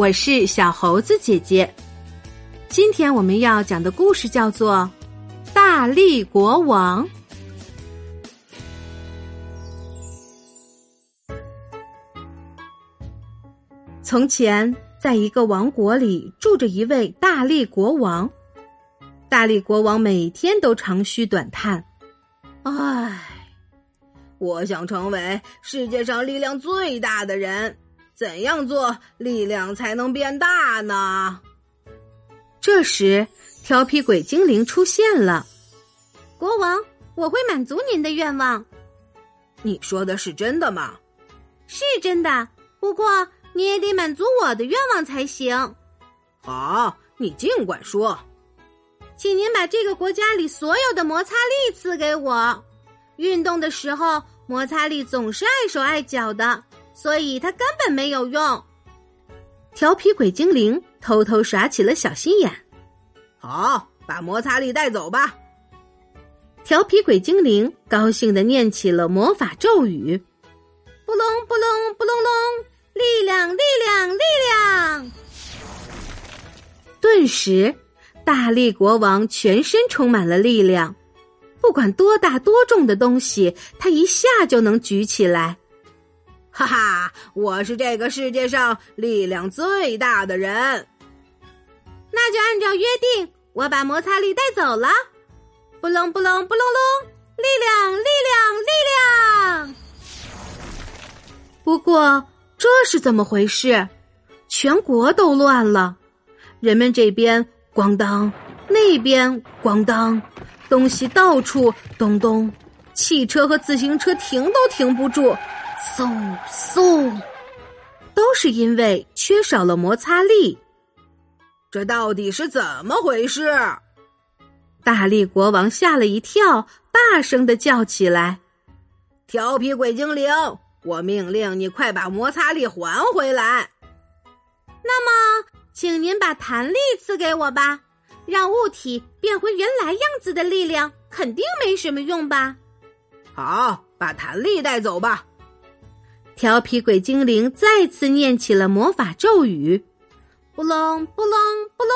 我是小猴子姐姐。今天我们要讲的故事叫做《大力国王》。从前，在一个王国里住着一位大力国王。大力国王每天都长吁短叹：“唉，我想成为世界上力量最大的人。”怎样做力量才能变大呢？这时，调皮鬼精灵出现了。国王，我会满足您的愿望。你说的是真的吗？是真的，不过你也得满足我的愿望才行。好，你尽管说。请您把这个国家里所有的摩擦力赐给我。运动的时候，摩擦力总是碍手碍脚的。所以它根本没有用。调皮鬼精灵偷偷耍起了小心眼。好，把摩擦力带走吧。调皮鬼精灵高兴的念起了魔法咒语：“布隆布隆布隆隆，力量力量力量！”顿时，大力国王全身充满了力量，不管多大多重的东西，他一下就能举起来。哈哈，我是这个世界上力量最大的人。那就按照约定，我把摩擦力带走了。不隆不隆不隆隆，力量力量力量。不过这是怎么回事？全国都乱了，人们这边咣当，那边咣当，东西到处咚咚，汽车和自行车停都停不住。嗖嗖，都是因为缺少了摩擦力。这到底是怎么回事？大力国王吓了一跳，大声的叫起来：“调皮鬼精灵，我命令你快把摩擦力还回来！”那么，请您把弹力赐给我吧，让物体变回原来样子的力量肯定没什么用吧？好，把弹力带走吧。调皮鬼精灵再次念起了魔法咒语：“布隆布隆布隆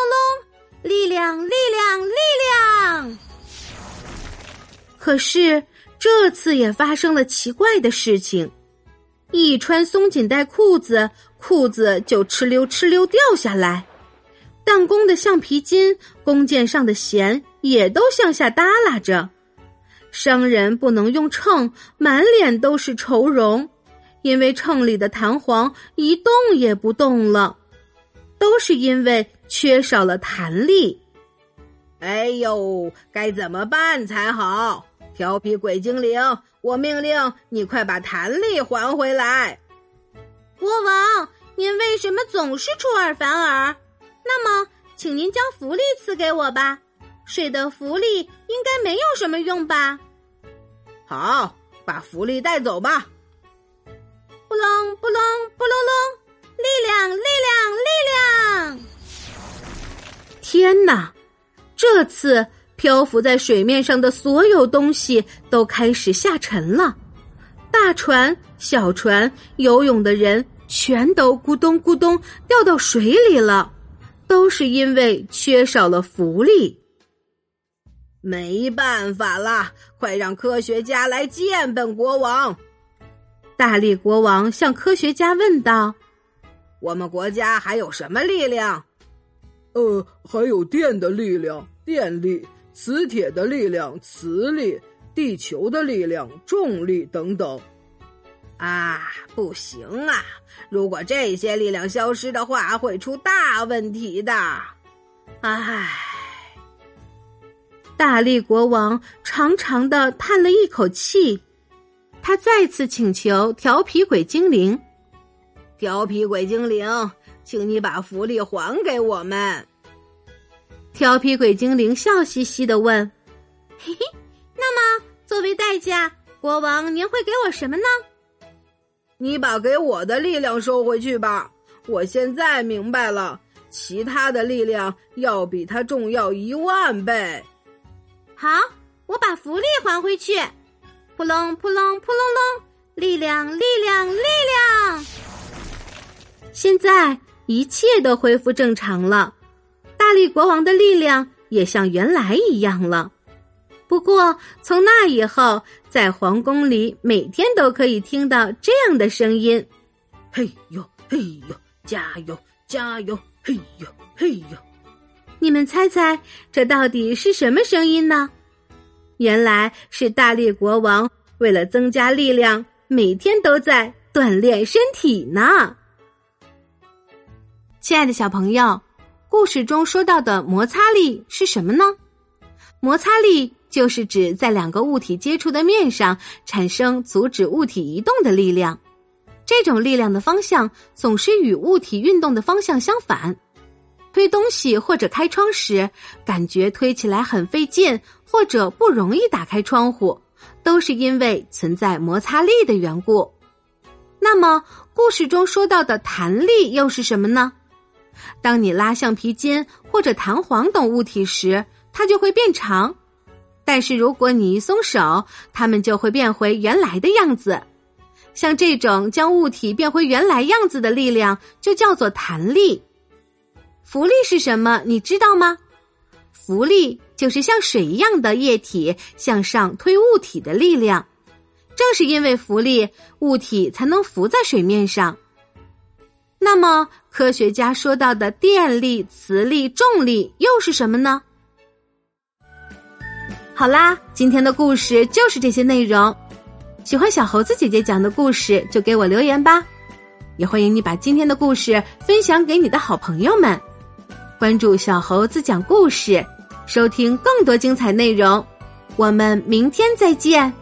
隆，力量力量力量。”可是这次也发生了奇怪的事情，一穿松紧带裤子，裤子就哧溜哧溜掉下来；弹弓的橡皮筋，弓箭上的弦也都向下耷拉着。商人不能用秤，满脸都是愁容。因为秤里的弹簧一动也不动了，都是因为缺少了弹力。哎呦，该怎么办才好？调皮鬼精灵，我命令你快把弹力还回来！国王，您为什么总是出尔反尔？那么，请您将福利赐给我吧。水的福利应该没有什么用吧？好，把福利带走吧。布隆布隆布隆隆，力量力量力量！天哪！这次漂浮在水面上的所有东西都开始下沉了，大船、小船、游泳的人全都咕咚咕咚掉到水里了，都是因为缺少了浮力。没办法啦，快让科学家来见本国王！大力国王向科学家问道：“我们国家还有什么力量？”“呃，还有电的力量，电力；磁铁的力量，磁力；地球的力量，重力等等。”“啊，不行啊！如果这些力量消失的话，会出大问题的。”“唉。”大力国王长长的叹了一口气。他再次请求调皮鬼精灵：“调皮鬼精灵，请你把福利还给我们。”调皮鬼精灵笑嘻嘻的问：“嘿嘿，那么作为代价，国王您会给我什么呢？”“你把给我的力量收回去吧。我现在明白了，其他的力量要比它重要一万倍。”“好，我把福利还回去。”扑隆扑隆扑隆隆，力量力量力量！现在一切都恢复正常了，大力国王的力量也像原来一样了。不过从那以后，在皇宫里每天都可以听到这样的声音：“嘿呦嘿呦，加油加油，嘿呦嘿呦。”你们猜猜，这到底是什么声音呢？原来是大力国王为了增加力量，每天都在锻炼身体呢。亲爱的小朋友，故事中说到的摩擦力是什么呢？摩擦力就是指在两个物体接触的面上产生阻止物体移动的力量。这种力量的方向总是与物体运动的方向相反。推东西或者开窗时，感觉推起来很费劲，或者不容易打开窗户，都是因为存在摩擦力的缘故。那么，故事中说到的弹力又是什么呢？当你拉橡皮筋或者弹簧等物体时，它就会变长；但是如果你一松手，它们就会变回原来的样子。像这种将物体变回原来样子的力量，就叫做弹力。浮力是什么？你知道吗？浮力就是像水一样的液体向上推物体的力量。正是因为浮力，物体才能浮在水面上。那么，科学家说到的电力、磁力、重力又是什么呢？好啦，今天的故事就是这些内容。喜欢小猴子姐姐讲的故事，就给我留言吧。也欢迎你把今天的故事分享给你的好朋友们。关注小猴子讲故事，收听更多精彩内容。我们明天再见。